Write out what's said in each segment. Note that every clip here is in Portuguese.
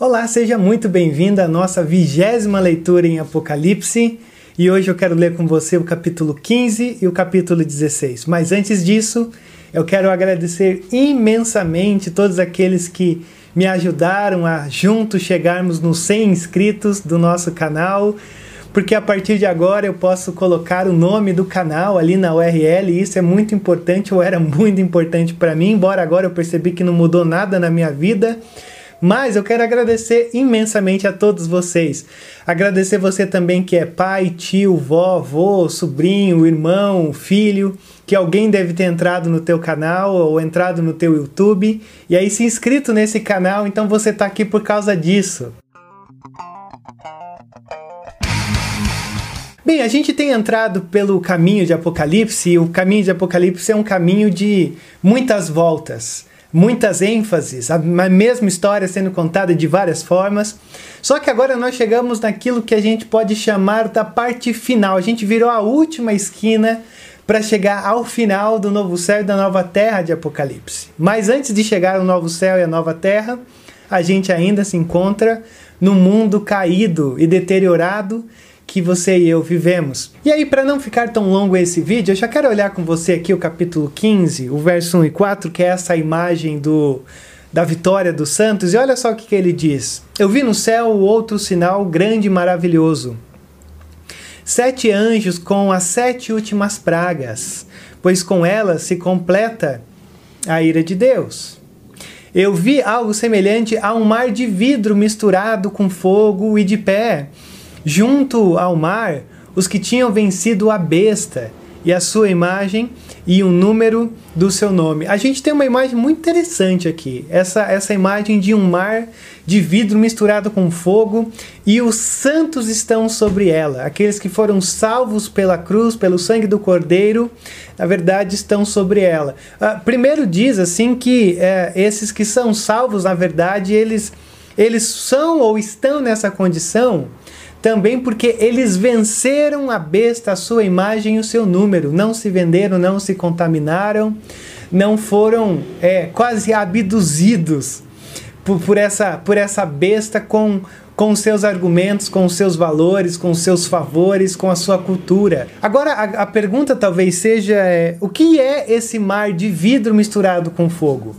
Olá, seja muito bem-vindo à nossa vigésima leitura em Apocalipse. E hoje eu quero ler com você o capítulo 15 e o capítulo 16. Mas antes disso, eu quero agradecer imensamente todos aqueles que me ajudaram a juntos chegarmos nos 100 inscritos do nosso canal, porque a partir de agora eu posso colocar o nome do canal ali na URL, e isso é muito importante, ou era muito importante para mim, embora agora eu percebi que não mudou nada na minha vida. Mas eu quero agradecer imensamente a todos vocês. Agradecer você também que é pai, tio, vó, avô, sobrinho, irmão, filho, que alguém deve ter entrado no teu canal ou entrado no teu YouTube e aí se inscrito nesse canal, então você está aqui por causa disso. Bem, a gente tem entrado pelo caminho de Apocalipse, e o caminho de Apocalipse é um caminho de muitas voltas muitas ênfases, a mesma história sendo contada de várias formas. Só que agora nós chegamos naquilo que a gente pode chamar da parte final. A gente virou a última esquina para chegar ao final do novo céu e da nova terra de Apocalipse. Mas antes de chegar ao novo céu e a nova terra, a gente ainda se encontra no mundo caído e deteriorado que você e eu vivemos. E aí, para não ficar tão longo esse vídeo, eu já quero olhar com você aqui o capítulo 15, o verso 1 e 4, que é essa imagem do da vitória dos santos, e olha só o que, que ele diz: Eu vi no céu outro sinal grande e maravilhoso. Sete anjos com as sete últimas pragas, pois com elas se completa a ira de Deus. Eu vi algo semelhante a um mar de vidro misturado com fogo e de pé junto ao mar os que tinham vencido a besta e a sua imagem e o número do seu nome. A gente tem uma imagem muito interessante aqui. Essa, essa imagem de um mar de vidro misturado com fogo e os santos estão sobre ela. Aqueles que foram salvos pela cruz, pelo sangue do Cordeiro, na verdade estão sobre ela. Uh, primeiro diz assim que uh, esses que são salvos, na verdade, eles, eles são ou estão nessa condição também porque eles venceram a besta, a sua imagem e o seu número. Não se venderam, não se contaminaram, não foram é, quase abduzidos por, por, essa, por essa besta com, com seus argumentos, com seus valores, com seus favores, com a sua cultura. Agora, a, a pergunta talvez seja: é, o que é esse mar de vidro misturado com fogo?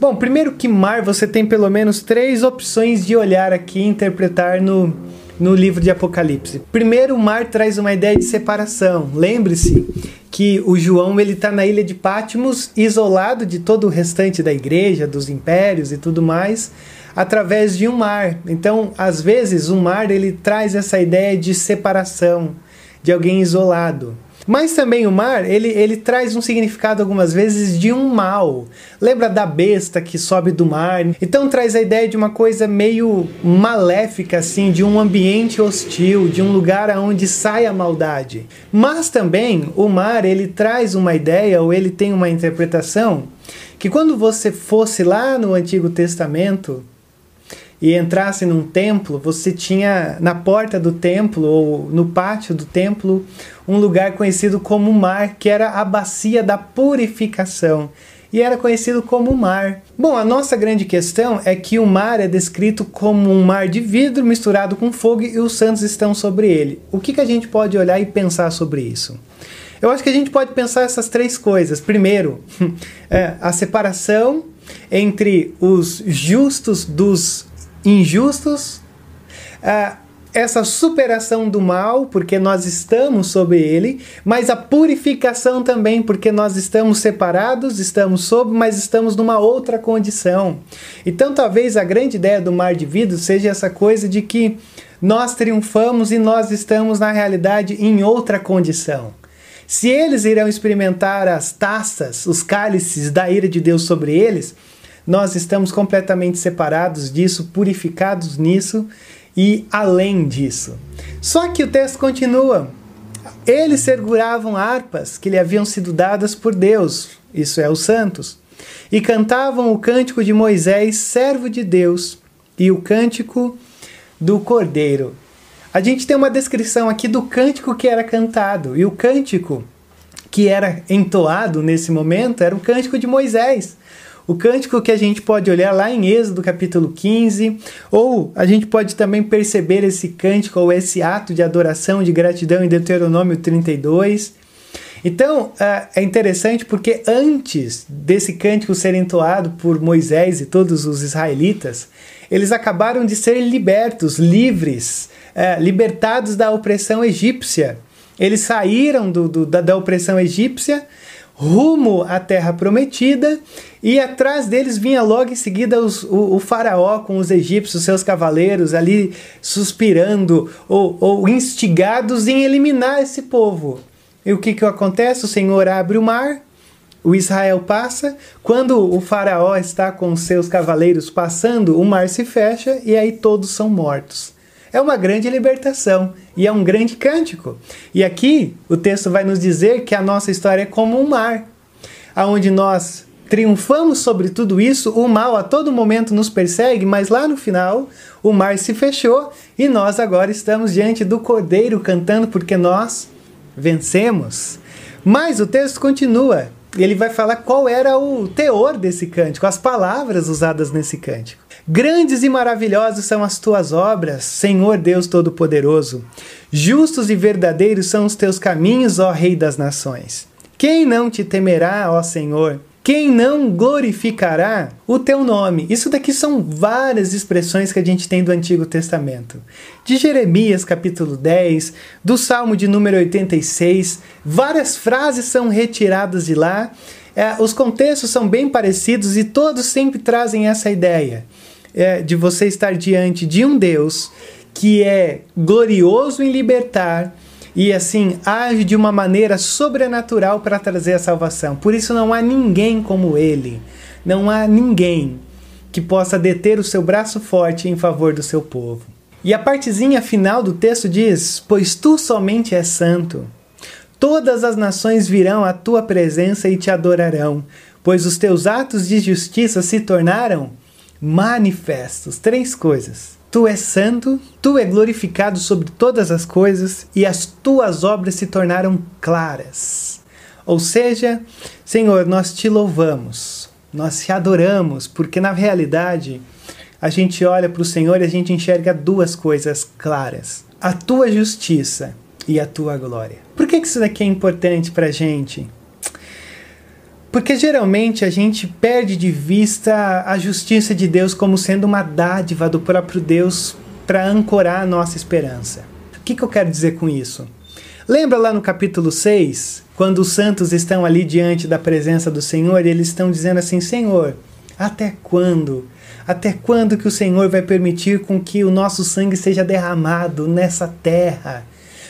Bom, primeiro que mar, você tem pelo menos três opções de olhar aqui e interpretar no, no livro de Apocalipse. Primeiro, o mar traz uma ideia de separação. Lembre-se que o João ele está na ilha de Patmos, isolado de todo o restante da igreja, dos impérios e tudo mais, através de um mar. Então, às vezes, o mar ele traz essa ideia de separação, de alguém isolado. Mas também o mar, ele, ele traz um significado algumas vezes de um mal. Lembra da besta que sobe do mar? Então traz a ideia de uma coisa meio maléfica, assim, de um ambiente hostil, de um lugar aonde sai a maldade. Mas também o mar, ele traz uma ideia, ou ele tem uma interpretação, que quando você fosse lá no Antigo Testamento, e entrasse num templo, você tinha na porta do templo ou no pátio do templo um lugar conhecido como mar, que era a bacia da purificação e era conhecido como mar. Bom, a nossa grande questão é que o mar é descrito como um mar de vidro misturado com fogo e os santos estão sobre ele. O que, que a gente pode olhar e pensar sobre isso? Eu acho que a gente pode pensar essas três coisas. Primeiro, é, a separação entre os justos dos injustos, uh, essa superação do mal, porque nós estamos sob ele, mas a purificação também, porque nós estamos separados, estamos sob, mas estamos numa outra condição. Então, talvez a grande ideia do mar de vidro seja essa coisa de que nós triunfamos e nós estamos, na realidade, em outra condição. Se eles irão experimentar as taças, os cálices da ira de Deus sobre eles, nós estamos completamente separados disso, purificados nisso e além disso. Só que o texto continua. Eles seguravam harpas que lhe haviam sido dadas por Deus, isso é, os santos, e cantavam o cântico de Moisés, servo de Deus, e o cântico do Cordeiro. A gente tem uma descrição aqui do cântico que era cantado, e o cântico que era entoado nesse momento era o cântico de Moisés o cântico que a gente pode olhar lá em Êxodo capítulo 15, ou a gente pode também perceber esse cântico ou esse ato de adoração, de gratidão em Deuteronômio 32. Então é, é interessante porque antes desse cântico ser entoado por Moisés e todos os israelitas, eles acabaram de ser libertos, livres, é, libertados da opressão egípcia. Eles saíram do, do, da, da opressão egípcia rumo à terra prometida, e atrás deles vinha logo em seguida os, o, o, faraó com os egípcios, seus cavaleiros, ali suspirando ou, ou, instigados em eliminar esse povo. E o que, que acontece? O Senhor abre o mar, o Israel passa, quando o faraó está com seus cavaleiros passando, o mar se fecha e aí todos são mortos é uma grande libertação e é um grande cântico. E aqui o texto vai nos dizer que a nossa história é como um mar, aonde nós triunfamos sobre tudo isso, o mal a todo momento nos persegue, mas lá no final o mar se fechou e nós agora estamos diante do Cordeiro cantando porque nós vencemos. Mas o texto continua. Ele vai falar qual era o teor desse cântico, as palavras usadas nesse cântico. Grandes e maravilhosas são as tuas obras, Senhor Deus Todo-Poderoso. Justos e verdadeiros são os teus caminhos, ó Rei das Nações. Quem não te temerá, ó Senhor? Quem não glorificará o teu nome? Isso daqui são várias expressões que a gente tem do Antigo Testamento. De Jeremias, capítulo 10, do Salmo de número 86, várias frases são retiradas de lá. É, os contextos são bem parecidos e todos sempre trazem essa ideia é, de você estar diante de um Deus que é glorioso em libertar e assim age de uma maneira sobrenatural para trazer a salvação. Por isso não há ninguém como ele. Não há ninguém que possa deter o seu braço forte em favor do seu povo. E a partezinha final do texto diz: Pois tu somente és santo. Todas as nações virão à tua presença e te adorarão, pois os teus atos de justiça se tornaram manifestos. Três coisas. Tu és santo, tu é glorificado sobre todas as coisas e as tuas obras se tornaram claras. Ou seja, Senhor, nós te louvamos, nós te adoramos, porque na realidade a gente olha para o Senhor e a gente enxerga duas coisas claras: a tua justiça e a tua glória. Por que isso daqui é importante para a gente? Porque geralmente a gente perde de vista a justiça de Deus como sendo uma dádiva do próprio Deus para ancorar a nossa esperança. O que, que eu quero dizer com isso? Lembra lá no capítulo 6, quando os santos estão ali diante da presença do Senhor e eles estão dizendo assim: Senhor, até quando? Até quando que o Senhor vai permitir com que o nosso sangue seja derramado nessa terra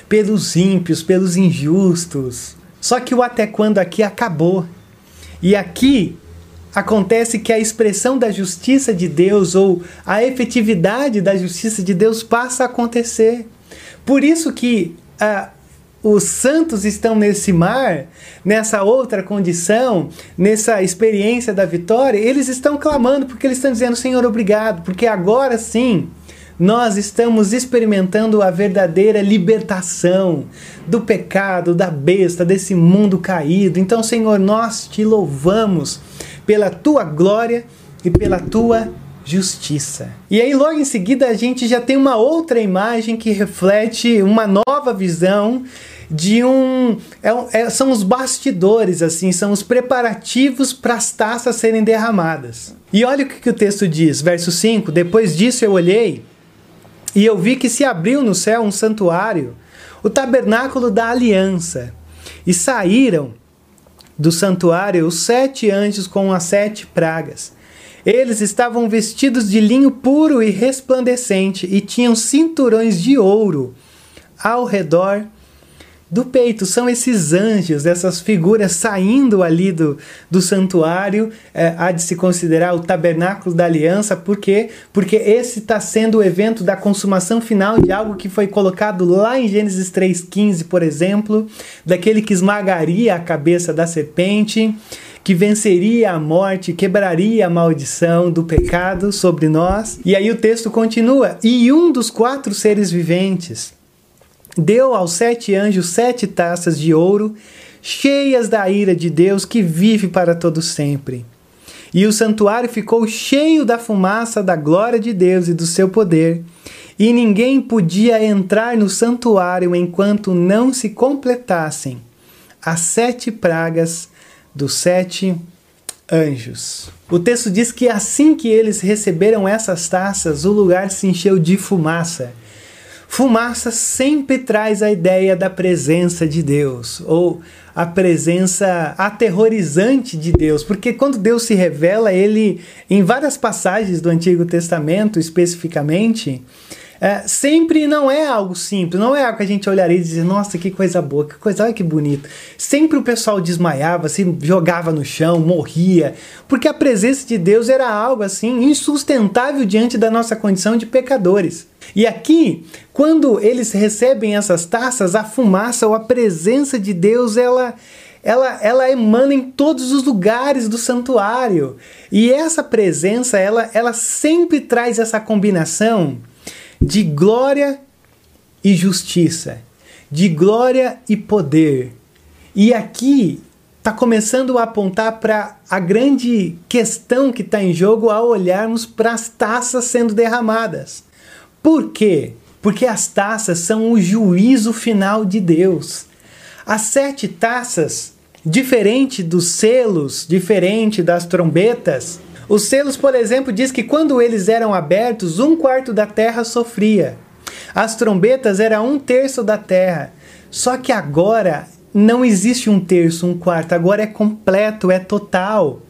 pelos ímpios, pelos injustos? Só que o até quando aqui acabou. E aqui acontece que a expressão da justiça de Deus ou a efetividade da justiça de Deus passa a acontecer. Por isso que ah, os santos estão nesse mar, nessa outra condição, nessa experiência da vitória, eles estão clamando porque eles estão dizendo: Senhor, obrigado, porque agora sim nós estamos experimentando a verdadeira libertação do pecado, da besta, desse mundo caído. Então, Senhor, nós te louvamos pela tua glória e pela tua justiça. E aí, logo em seguida, a gente já tem uma outra imagem que reflete uma nova visão de um. É, é, são os bastidores, assim, são os preparativos para as taças serem derramadas. E olha o que, que o texto diz, verso 5: Depois disso eu olhei e eu vi que se abriu no céu um santuário, o tabernáculo da aliança, e saíram do santuário os sete anjos com as sete pragas. Eles estavam vestidos de linho puro e resplandecente e tinham cinturões de ouro ao redor do peito. São esses anjos, essas figuras saindo ali do, do santuário. É, há de se considerar o tabernáculo da aliança. Por quê? Porque esse está sendo o evento da consumação final de algo que foi colocado lá em Gênesis 3,15, por exemplo, daquele que esmagaria a cabeça da serpente que venceria a morte, quebraria a maldição do pecado sobre nós. E aí o texto continua: e um dos quatro seres viventes deu aos sete anjos sete taças de ouro, cheias da ira de Deus que vive para todo sempre. E o santuário ficou cheio da fumaça da glória de Deus e do seu poder, e ninguém podia entrar no santuário enquanto não se completassem as sete pragas dos sete anjos. O texto diz que assim que eles receberam essas taças, o lugar se encheu de fumaça. Fumaça sempre traz a ideia da presença de Deus, ou a presença aterrorizante de Deus, porque quando Deus se revela, ele, em várias passagens do Antigo Testamento especificamente, é, sempre não é algo simples, não é algo que a gente olharia e dizer, nossa, que coisa boa, que coisa, olha que bonito. Sempre o pessoal desmaiava, se jogava no chão, morria, porque a presença de Deus era algo assim insustentável diante da nossa condição de pecadores. E aqui, quando eles recebem essas taças, a fumaça ou a presença de Deus, ela ela, ela emana em todos os lugares do santuário. E essa presença, ela, ela sempre traz essa combinação de glória e justiça, de glória e poder. E aqui está começando a apontar para a grande questão que está em jogo ao olharmos para as taças sendo derramadas. Por quê? Porque as taças são o juízo final de Deus. As sete taças, diferente dos selos, diferente das trombetas, os selos, por exemplo, diz que quando eles eram abertos, um quarto da terra sofria. As trombetas era um terço da terra. Só que agora não existe um terço, um quarto. Agora é completo, é total.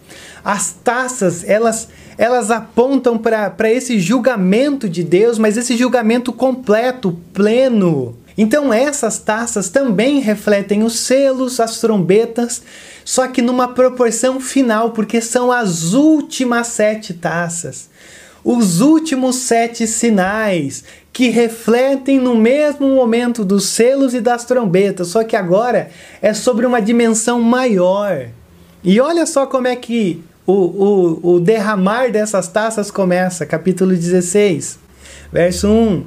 As taças, elas, elas apontam para esse julgamento de Deus, mas esse julgamento completo, pleno. Então essas taças também refletem os selos, as trombetas, só que numa proporção final, porque são as últimas sete taças, os últimos sete sinais que refletem no mesmo momento dos selos e das trombetas, só que agora é sobre uma dimensão maior. E olha só como é que o, o, o derramar dessas taças começa, capítulo 16, verso 1.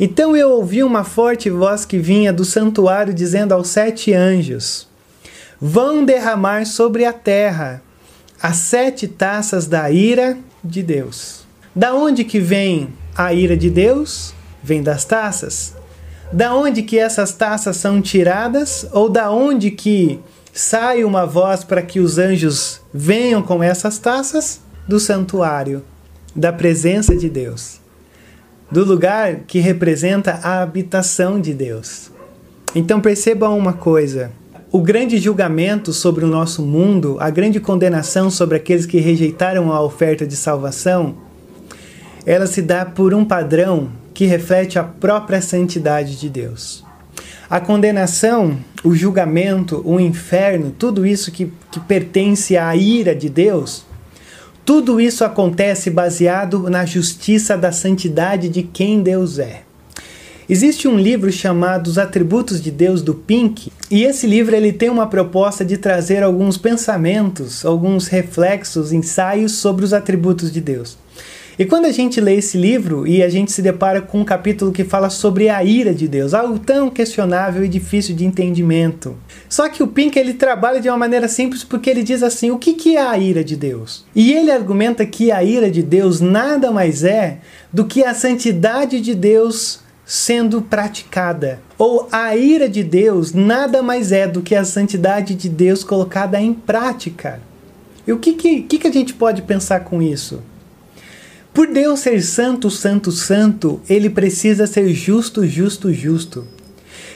Então eu ouvi uma forte voz que vinha do santuário dizendo aos sete anjos: Vão derramar sobre a terra as sete taças da ira de Deus. Da onde que vem a ira de Deus? Vem das taças. Da onde que essas taças são tiradas? Ou da onde que sai uma voz para que os anjos venham com essas taças? Do santuário, da presença de Deus do lugar que representa a habitação de Deus. Então percebam uma coisa: o grande julgamento sobre o nosso mundo, a grande condenação sobre aqueles que rejeitaram a oferta de salvação, ela se dá por um padrão que reflete a própria santidade de Deus. A condenação, o julgamento, o inferno, tudo isso que, que pertence à ira de Deus, tudo isso acontece baseado na justiça da santidade de quem Deus é. Existe um livro chamado Os Atributos de Deus do Pink, e esse livro ele tem uma proposta de trazer alguns pensamentos, alguns reflexos, ensaios sobre os atributos de Deus. E quando a gente lê esse livro e a gente se depara com um capítulo que fala sobre a ira de Deus, algo tão questionável e difícil de entendimento. Só que o Pink ele trabalha de uma maneira simples porque ele diz assim: o que, que é a ira de Deus? E ele argumenta que a ira de Deus nada mais é do que a santidade de Deus sendo praticada. Ou a ira de Deus nada mais é do que a santidade de Deus colocada em prática. E o que, que, que a gente pode pensar com isso? Por Deus ser santo, santo, santo, ele precisa ser justo, justo, justo.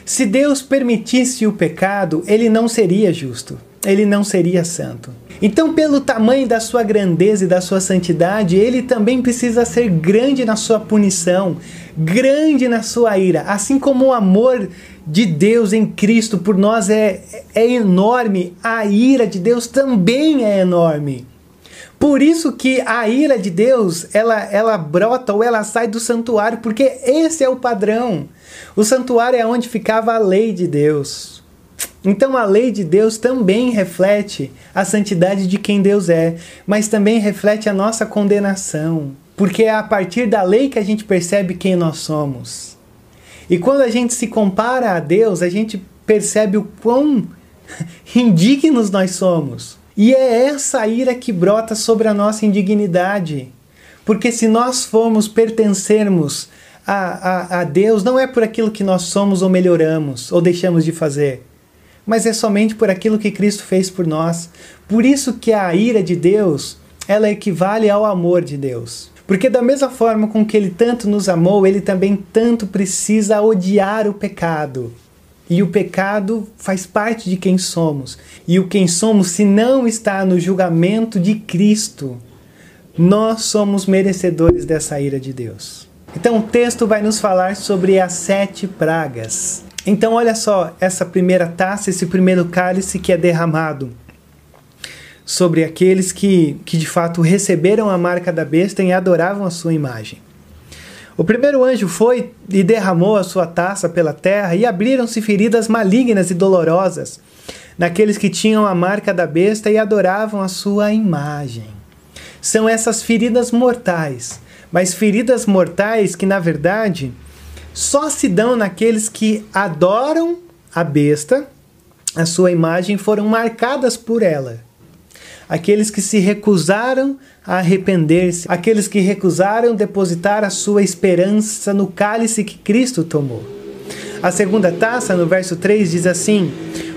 Se Deus permitisse o pecado, ele não seria justo, ele não seria santo. Então, pelo tamanho da sua grandeza e da sua santidade, ele também precisa ser grande na sua punição, grande na sua ira, assim como o amor de Deus em Cristo por nós é, é enorme, a ira de Deus também é enorme. Por isso que a ira de Deus, ela, ela brota ou ela sai do santuário, porque esse é o padrão. O santuário é onde ficava a lei de Deus. Então a lei de Deus também reflete a santidade de quem Deus é, mas também reflete a nossa condenação, porque é a partir da lei que a gente percebe quem nós somos. E quando a gente se compara a Deus, a gente percebe o quão indignos nós somos. E é essa ira que brota sobre a nossa indignidade. Porque se nós formos pertencermos a, a, a Deus, não é por aquilo que nós somos ou melhoramos ou deixamos de fazer, mas é somente por aquilo que Cristo fez por nós. Por isso que a ira de Deus, ela equivale ao amor de Deus. Porque da mesma forma com que ele tanto nos amou, ele também tanto precisa odiar o pecado. E o pecado faz parte de quem somos. E o quem somos, se não está no julgamento de Cristo, nós somos merecedores dessa ira de Deus. Então o texto vai nos falar sobre as sete pragas. Então olha só essa primeira taça, esse primeiro cálice que é derramado sobre aqueles que, que de fato receberam a marca da besta e adoravam a sua imagem. O primeiro anjo foi e derramou a sua taça pela terra, e abriram-se feridas malignas e dolorosas naqueles que tinham a marca da besta e adoravam a sua imagem. São essas feridas mortais, mas feridas mortais que, na verdade, só se dão naqueles que adoram a besta, a sua imagem, foram marcadas por ela aqueles que se recusaram a arrepender-se, aqueles que recusaram depositar a sua esperança no cálice que Cristo tomou. A segunda taça, no verso 3, diz assim: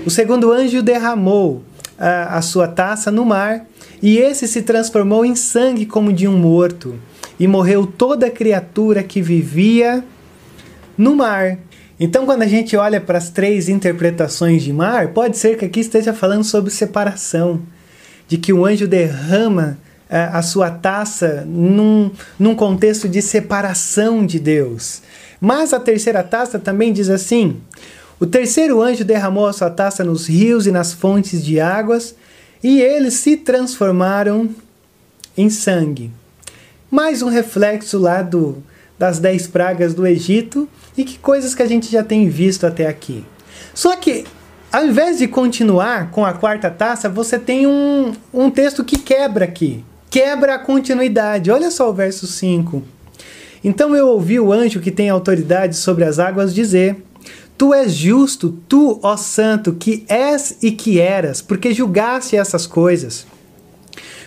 O segundo anjo derramou a, a sua taça no mar, e esse se transformou em sangue como de um morto, e morreu toda criatura que vivia no mar. Então, quando a gente olha para as três interpretações de mar, pode ser que aqui esteja falando sobre separação de que o anjo derrama a, é, a sua taça num, num contexto de separação de Deus. Mas a terceira taça também diz assim: o terceiro anjo derramou a sua taça nos rios e nas fontes de águas, e eles se transformaram em sangue. Mais um reflexo lá do, das dez pragas do Egito e que coisas que a gente já tem visto até aqui. Só que ao invés de continuar com a quarta taça, você tem um, um texto que quebra aqui. Quebra a continuidade. Olha só o verso 5. Então eu ouvi o anjo que tem autoridade sobre as águas dizer: Tu és justo, tu, ó santo, que és e que eras, porque julgaste essas coisas.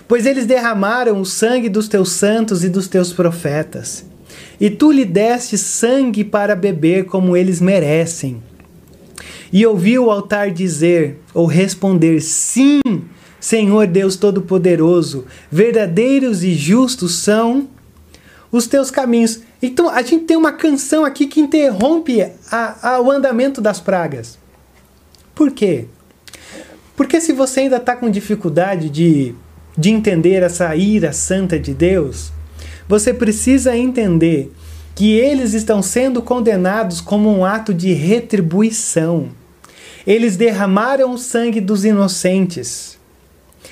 Pois eles derramaram o sangue dos teus santos e dos teus profetas. E tu lhe deste sangue para beber como eles merecem. E ouvi o altar dizer ou responder: Sim, Senhor Deus Todo-Poderoso, verdadeiros e justos são os teus caminhos. Então a gente tem uma canção aqui que interrompe a, a, o andamento das pragas. Por quê? Porque se você ainda está com dificuldade de, de entender essa ira santa de Deus, você precisa entender que eles estão sendo condenados como um ato de retribuição. Eles derramaram o sangue dos inocentes.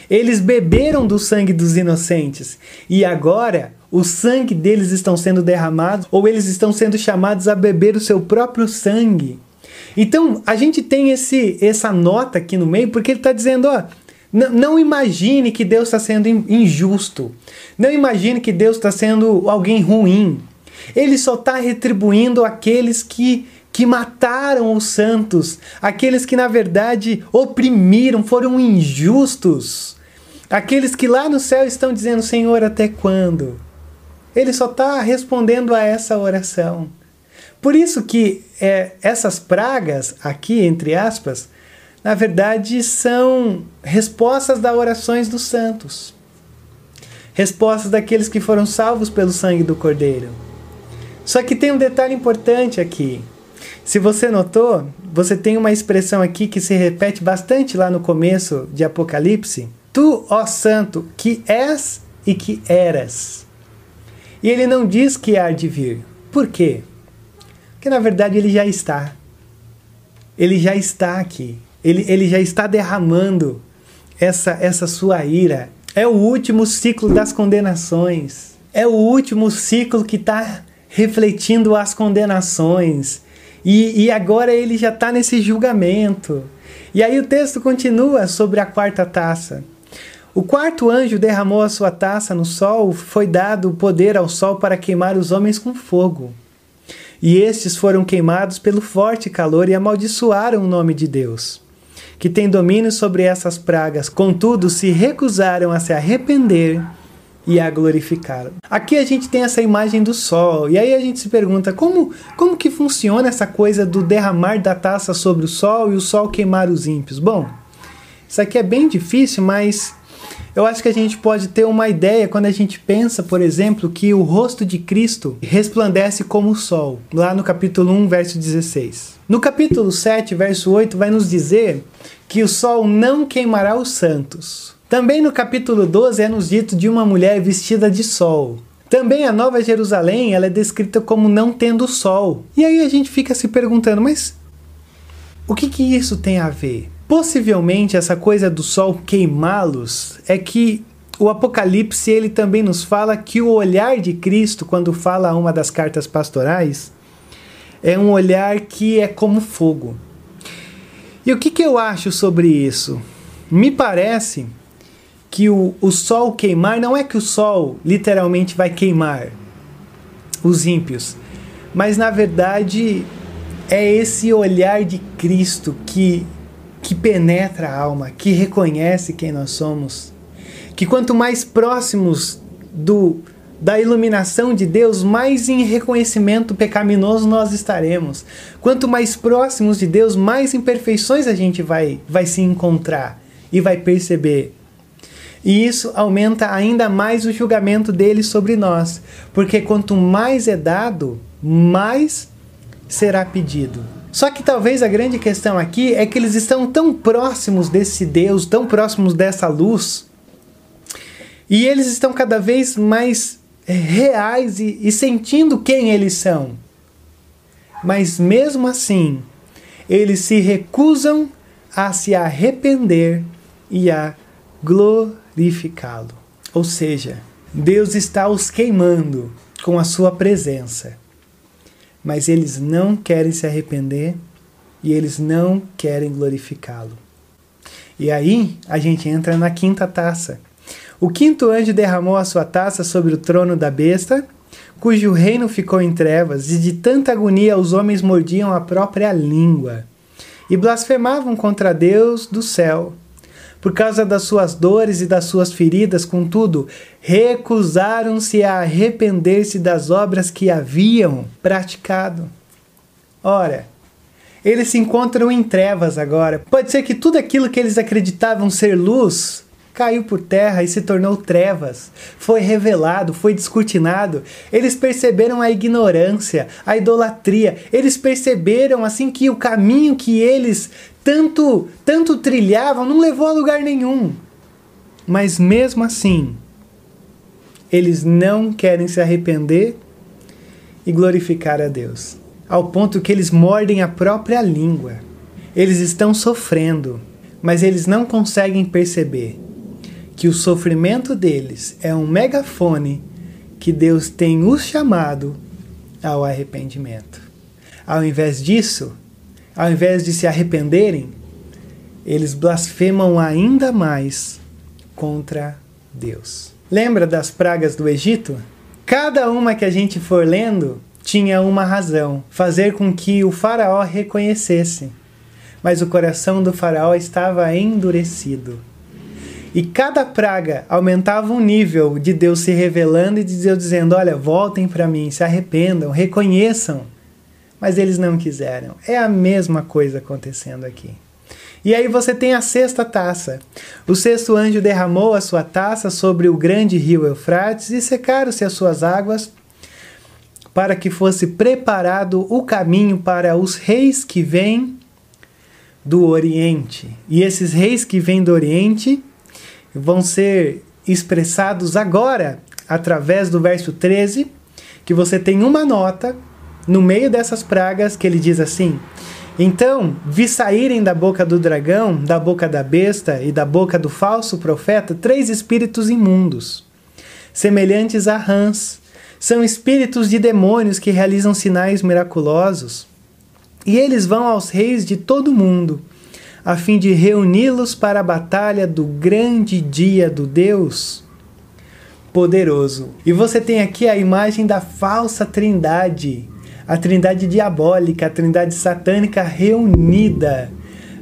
Eles beberam do sangue dos inocentes. E agora o sangue deles estão sendo derramados ou eles estão sendo chamados a beber o seu próprio sangue. Então a gente tem esse, essa nota aqui no meio porque ele está dizendo: ó, não imagine que Deus está sendo injusto. Não imagine que Deus está sendo alguém ruim. Ele só está retribuindo aqueles que, que mataram os santos, aqueles que na verdade oprimiram, foram injustos, aqueles que lá no céu estão dizendo: Senhor, até quando? Ele só está respondendo a essa oração. Por isso que é, essas pragas, aqui entre aspas, na verdade são respostas das orações dos santos. Respostas daqueles que foram salvos pelo sangue do Cordeiro. Só que tem um detalhe importante aqui. Se você notou, você tem uma expressão aqui que se repete bastante lá no começo de Apocalipse. Tu, ó Santo, que és e que eras. E ele não diz que há de vir. Por quê? Porque na verdade ele já está. Ele já está aqui. Ele, ele já está derramando essa, essa sua ira. É o último ciclo das condenações. É o último ciclo que está refletindo as condenações. E, e agora ele já está nesse julgamento. E aí o texto continua sobre a quarta taça. O quarto anjo derramou a sua taça no sol, foi dado o poder ao sol para queimar os homens com fogo. E estes foram queimados pelo forte calor e amaldiçoaram o nome de Deus. Que tem domínio sobre essas pragas, contudo se recusaram a se arrepender e a glorificá-lo. Aqui a gente tem essa imagem do sol, e aí a gente se pergunta como, como que funciona essa coisa do derramar da taça sobre o sol e o sol queimar os ímpios? Bom, isso aqui é bem difícil, mas eu acho que a gente pode ter uma ideia quando a gente pensa, por exemplo, que o rosto de Cristo resplandece como o sol, lá no capítulo 1, verso 16. No capítulo 7, verso 8, vai nos dizer que o sol não queimará os santos. Também no capítulo 12 é nos dito de uma mulher vestida de sol. Também a Nova Jerusalém ela é descrita como não tendo sol. E aí a gente fica se perguntando, mas o que, que isso tem a ver? Possivelmente essa coisa do sol queimá-los é que o Apocalipse ele também nos fala que o olhar de Cristo, quando fala uma das cartas pastorais, é um olhar que é como fogo. E o que, que eu acho sobre isso? Me parece que o, o sol queimar não é que o sol literalmente vai queimar os ímpios, mas na verdade é esse olhar de Cristo que que penetra a alma, que reconhece quem nós somos, que quanto mais próximos do da iluminação de Deus, mais em reconhecimento pecaminoso nós estaremos. Quanto mais próximos de Deus, mais imperfeições a gente vai vai se encontrar e vai perceber. E isso aumenta ainda mais o julgamento dele sobre nós, porque quanto mais é dado, mais será pedido. Só que talvez a grande questão aqui é que eles estão tão próximos desse Deus, tão próximos dessa luz, e eles estão cada vez mais reais e, e sentindo quem eles são. Mas mesmo assim, eles se recusam a se arrepender e a glorificá-lo. Ou seja, Deus está os queimando com a sua presença mas eles não querem se arrepender e eles não querem glorificá-lo. E aí a gente entra na quinta taça. O quinto anjo derramou a sua taça sobre o trono da besta, cujo reino ficou em trevas, e de tanta agonia os homens mordiam a própria língua e blasfemavam contra Deus do céu por causa das suas dores e das suas feridas, contudo, recusaram-se a arrepender-se das obras que haviam praticado. Ora, eles se encontram em trevas agora. Pode ser que tudo aquilo que eles acreditavam ser luz caiu por terra e se tornou trevas. Foi revelado, foi descortinado. Eles perceberam a ignorância, a idolatria. Eles perceberam assim que o caminho que eles tanto tanto trilhavam não levou a lugar nenhum. Mas mesmo assim, eles não querem se arrepender e glorificar a Deus, ao ponto que eles mordem a própria língua. Eles estão sofrendo, mas eles não conseguem perceber que o sofrimento deles é um megafone que Deus tem os chamado ao arrependimento. Ao invés disso, ao invés de se arrependerem, eles blasfemam ainda mais contra Deus. Lembra das pragas do Egito? Cada uma que a gente for lendo tinha uma razão: fazer com que o Faraó reconhecesse. Mas o coração do Faraó estava endurecido. E cada praga aumentava um nível de Deus se revelando e de Deus dizendo: Olha, voltem para mim, se arrependam, reconheçam. Mas eles não quiseram. É a mesma coisa acontecendo aqui. E aí você tem a sexta taça. O sexto anjo derramou a sua taça sobre o grande rio Eufrates e secaram-se as suas águas para que fosse preparado o caminho para os reis que vêm do Oriente. E esses reis que vêm do Oriente vão ser expressados agora através do verso 13, que você tem uma nota no meio dessas pragas que ele diz assim: Então vi saírem da boca do dragão, da boca da besta e da boca do falso profeta três espíritos imundos, semelhantes a rãs. São espíritos de demônios que realizam sinais miraculosos. E eles vão aos reis de todo o mundo a fim de reuni-los para a batalha do grande dia do Deus poderoso. E você tem aqui a imagem da falsa trindade, a trindade diabólica, a trindade satânica reunida.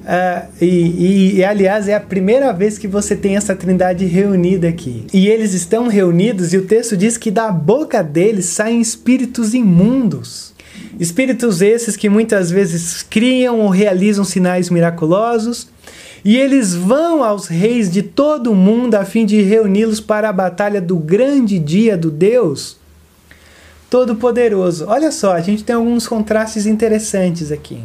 Uh, e, e, e, aliás, é a primeira vez que você tem essa trindade reunida aqui. E eles estão reunidos, e o texto diz que da boca deles saem espíritos imundos. Espíritos esses que muitas vezes criam ou realizam sinais miraculosos, e eles vão aos reis de todo o mundo a fim de reuni-los para a batalha do grande dia do Deus Todo-Poderoso. Olha só, a gente tem alguns contrastes interessantes aqui.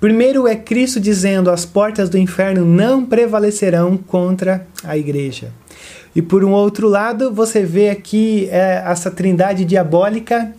Primeiro é Cristo dizendo: as portas do inferno não prevalecerão contra a igreja. E por um outro lado, você vê aqui é, essa trindade diabólica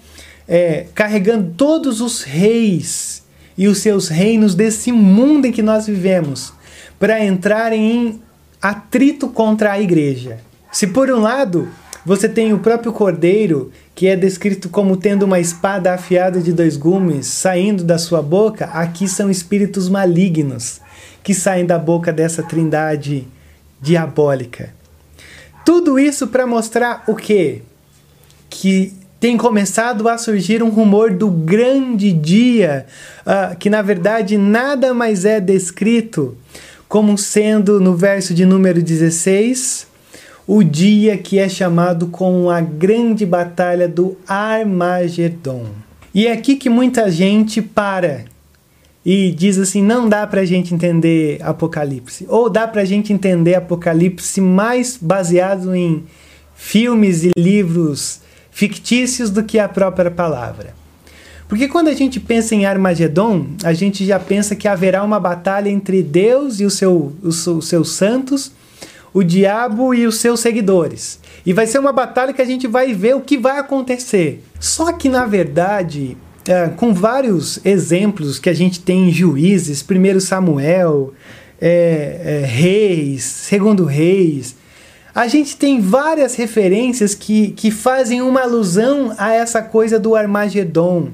é, carregando todos os reis e os seus reinos desse mundo em que nós vivemos para entrarem em atrito contra a igreja. Se por um lado você tem o próprio cordeiro que é descrito como tendo uma espada afiada de dois gumes saindo da sua boca, aqui são espíritos malignos que saem da boca dessa trindade diabólica. Tudo isso para mostrar o quê? Que tem começado a surgir um rumor do grande dia, uh, que na verdade nada mais é descrito como sendo no verso de número 16 o dia que é chamado com a grande batalha do Armagedon. E é aqui que muita gente para e diz assim: não dá para a gente entender Apocalipse. Ou dá para a gente entender Apocalipse mais baseado em filmes e livros fictícios do que a própria palavra. Porque quando a gente pensa em Armagedon, a gente já pensa que haverá uma batalha entre Deus e o seu, os, os seus santos o diabo e os seus seguidores. E vai ser uma batalha que a gente vai ver o que vai acontecer. Só que, na verdade, é, com vários exemplos que a gente tem em Juízes, primeiro Samuel, é, é, Reis, segundo Reis, a gente tem várias referências que, que fazem uma alusão a essa coisa do Armagedon,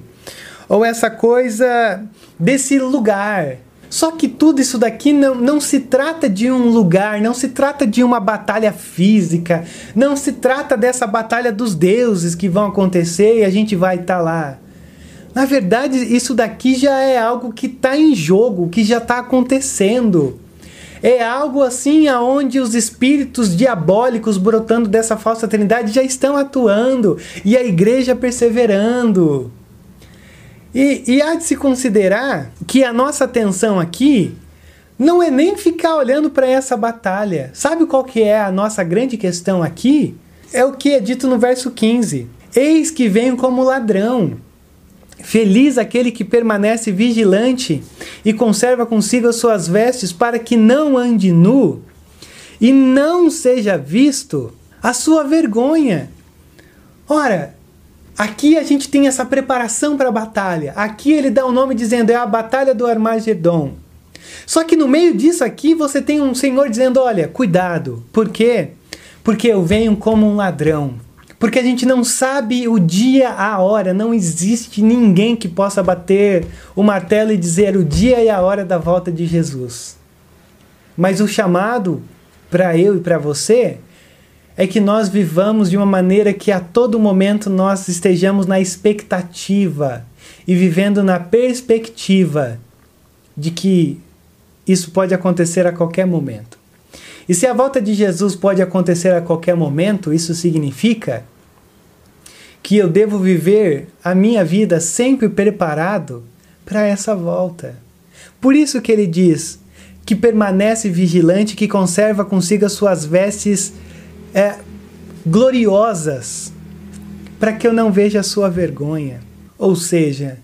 ou essa coisa desse lugar só que tudo isso daqui não, não se trata de um lugar, não se trata de uma batalha física, não se trata dessa batalha dos deuses que vão acontecer e a gente vai estar tá lá. Na verdade, isso daqui já é algo que está em jogo, que já está acontecendo. É algo assim aonde os espíritos diabólicos brotando dessa falsa trindade já estão atuando e a igreja perseverando. E, e há de se considerar que a nossa atenção aqui não é nem ficar olhando para essa batalha. Sabe qual que é a nossa grande questão aqui? É o que é dito no verso 15: Eis que venho como ladrão. Feliz aquele que permanece vigilante e conserva consigo as suas vestes para que não ande nu e não seja visto a sua vergonha. Ora, Aqui a gente tem essa preparação para a batalha. Aqui ele dá o um nome dizendo é a batalha do Armagedon. Só que no meio disso aqui você tem um Senhor dizendo: olha, cuidado. Por quê? Porque eu venho como um ladrão. Porque a gente não sabe o dia, a hora, não existe ninguém que possa bater o martelo e dizer o dia e a hora da volta de Jesus. Mas o chamado para eu e para você é que nós vivamos de uma maneira que a todo momento nós estejamos na expectativa e vivendo na perspectiva de que isso pode acontecer a qualquer momento. E se a volta de Jesus pode acontecer a qualquer momento, isso significa que eu devo viver a minha vida sempre preparado para essa volta. Por isso que ele diz que permanece vigilante, que conserva consigo as suas vestes é, gloriosas, para que eu não veja a sua vergonha. Ou seja,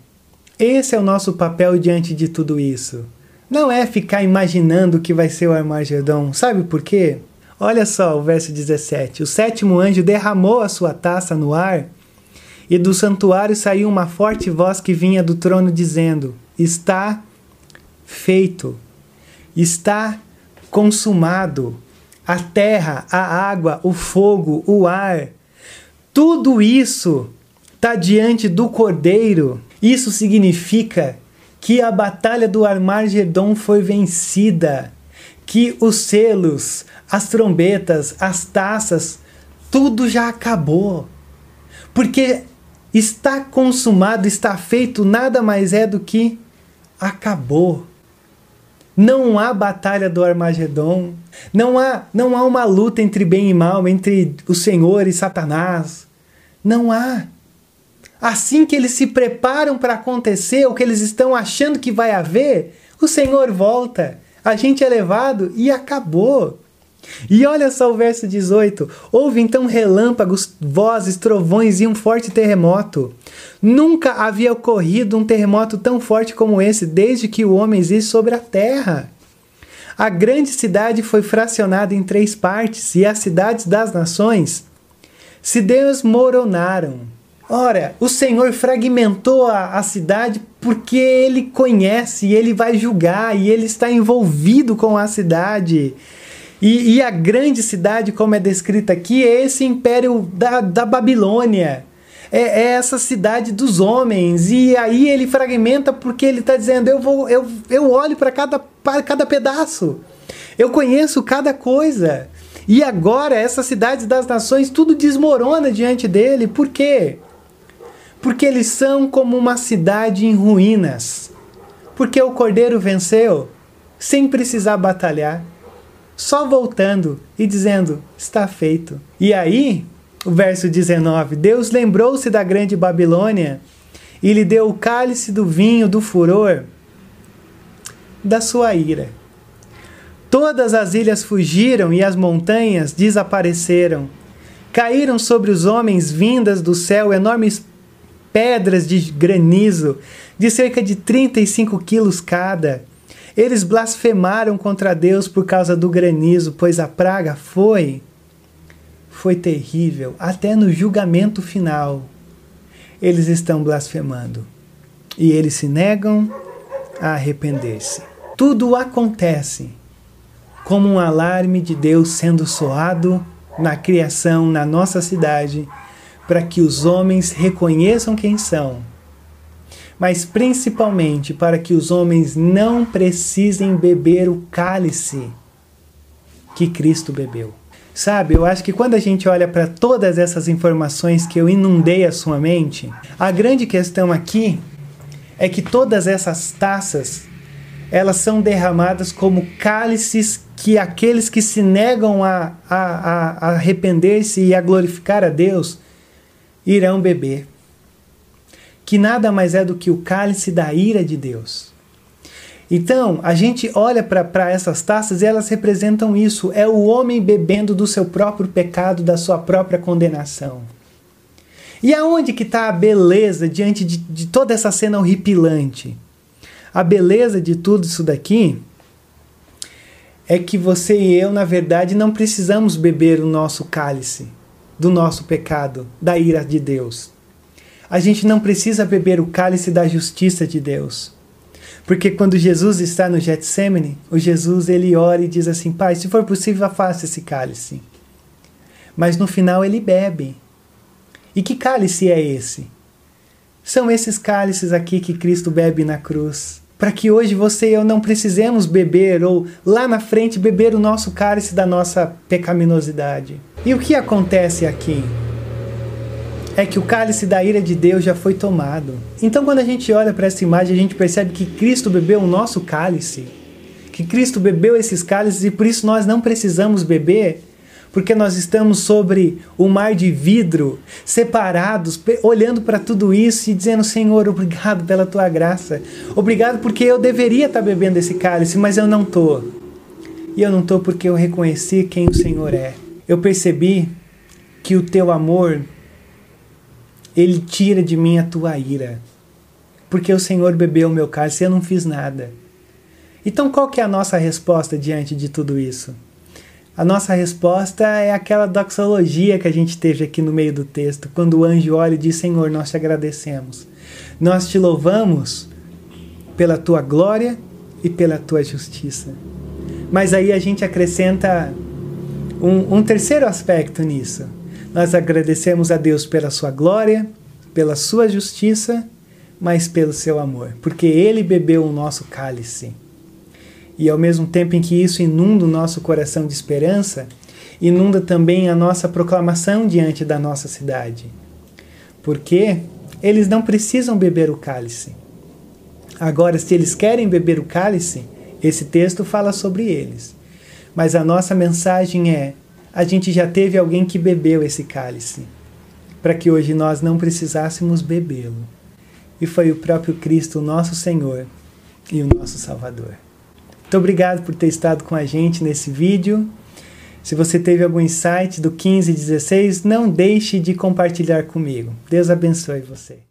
esse é o nosso papel diante de tudo isso. Não é ficar imaginando que vai ser o Armagedon. Sabe por quê? Olha só o verso 17. O sétimo anjo derramou a sua taça no ar, e do santuário saiu uma forte voz que vinha do trono dizendo: Está feito, está consumado a terra, a água, o fogo, o ar, tudo isso está diante do Cordeiro. Isso significa que a batalha do Armagedon foi vencida, que os selos, as trombetas, as taças, tudo já acabou. Porque está consumado, está feito, nada mais é do que acabou. Não há batalha do Armagedon. Não há, não há uma luta entre bem e mal, entre o Senhor e Satanás. Não há. Assim que eles se preparam para acontecer, o que eles estão achando que vai haver, o Senhor volta, a gente é levado e acabou. E olha só o verso 18: Houve então relâmpagos, vozes, trovões e um forte terremoto. Nunca havia ocorrido um terremoto tão forte como esse desde que o homem existe sobre a terra. A grande cidade foi fracionada em três partes e as cidades das nações se desmoronaram. Ora, o Senhor fragmentou a, a cidade porque ele conhece, ele vai julgar e ele está envolvido com a cidade. E, e, a grande cidade, como é descrita aqui, é esse império da, da Babilônia. É, é essa cidade dos homens. E aí ele fragmenta porque ele está dizendo: eu, vou, eu, eu olho para cada, cada pedaço. Eu conheço cada coisa. E agora essas cidades das nações tudo desmorona diante dele. Por quê? Porque eles são como uma cidade em ruínas. Porque o cordeiro venceu sem precisar batalhar só voltando e dizendo: está feito. E aí, o verso 19: Deus lembrou-se da grande Babilônia e lhe deu o cálice do vinho do furor da sua ira. Todas as ilhas fugiram e as montanhas desapareceram. Caíram sobre os homens vindas do céu enormes pedras de granizo de cerca de 35 quilos cada eles blasfemaram contra Deus por causa do granizo, pois a praga foi foi terrível, até no julgamento final. Eles estão blasfemando e eles se negam a arrepender-se. Tudo acontece como um alarme de Deus sendo soado na criação, na nossa cidade, para que os homens reconheçam quem são mas principalmente para que os homens não precisem beber o cálice que Cristo bebeu. Sabe, eu acho que quando a gente olha para todas essas informações que eu inundei a sua mente, a grande questão aqui é que todas essas taças elas são derramadas como cálices que aqueles que se negam a, a, a, arrepender-se e a glorificar a Deus irão beber que nada mais é do que o cálice da ira de Deus. Então, a gente olha para essas taças e elas representam isso: é o homem bebendo do seu próprio pecado, da sua própria condenação. E aonde que está a beleza diante de, de toda essa cena horripilante? A beleza de tudo isso daqui é que você e eu, na verdade, não precisamos beber o nosso cálice do nosso pecado, da ira de Deus a gente não precisa beber o cálice da justiça de Deus. Porque quando Jesus está no Getsemane, o Jesus ele ora e diz assim: Pai, se for possível, afasta esse cálice. Mas no final ele bebe. E que cálice é esse? São esses cálices aqui que Cristo bebe na cruz. Para que hoje você e eu não precisemos beber ou lá na frente beber o nosso cálice da nossa pecaminosidade. E o que acontece aqui? É que o cálice da ira de Deus já foi tomado. Então, quando a gente olha para essa imagem, a gente percebe que Cristo bebeu o nosso cálice, que Cristo bebeu esses cálices e por isso nós não precisamos beber, porque nós estamos sobre o mar de vidro, separados, olhando para tudo isso e dizendo: Senhor, obrigado pela tua graça, obrigado porque eu deveria estar bebendo esse cálice, mas eu não estou. E eu não estou porque eu reconheci quem o Senhor é. Eu percebi que o teu amor ele tira de mim a tua ira. Porque o Senhor bebeu o meu cálice e eu não fiz nada. Então qual que é a nossa resposta diante de tudo isso? A nossa resposta é aquela doxologia que a gente teve aqui no meio do texto, quando o anjo olha e diz: Senhor, nós te agradecemos. Nós te louvamos pela tua glória e pela tua justiça. Mas aí a gente acrescenta um, um terceiro aspecto nisso. Nós agradecemos a Deus pela sua glória, pela sua justiça, mas pelo seu amor, porque ele bebeu o nosso cálice. E ao mesmo tempo em que isso inunda o nosso coração de esperança, inunda também a nossa proclamação diante da nossa cidade. Porque eles não precisam beber o cálice. Agora, se eles querem beber o cálice, Esse texto fala sobre eles. Mas a nossa mensagem é: a gente já teve alguém que bebeu esse cálice, para que hoje nós não precisássemos bebê-lo. E foi o próprio Cristo, nosso Senhor e o nosso Salvador. Muito obrigado por ter estado com a gente nesse vídeo. Se você teve algum insight do 15 e 16, não deixe de compartilhar comigo. Deus abençoe você.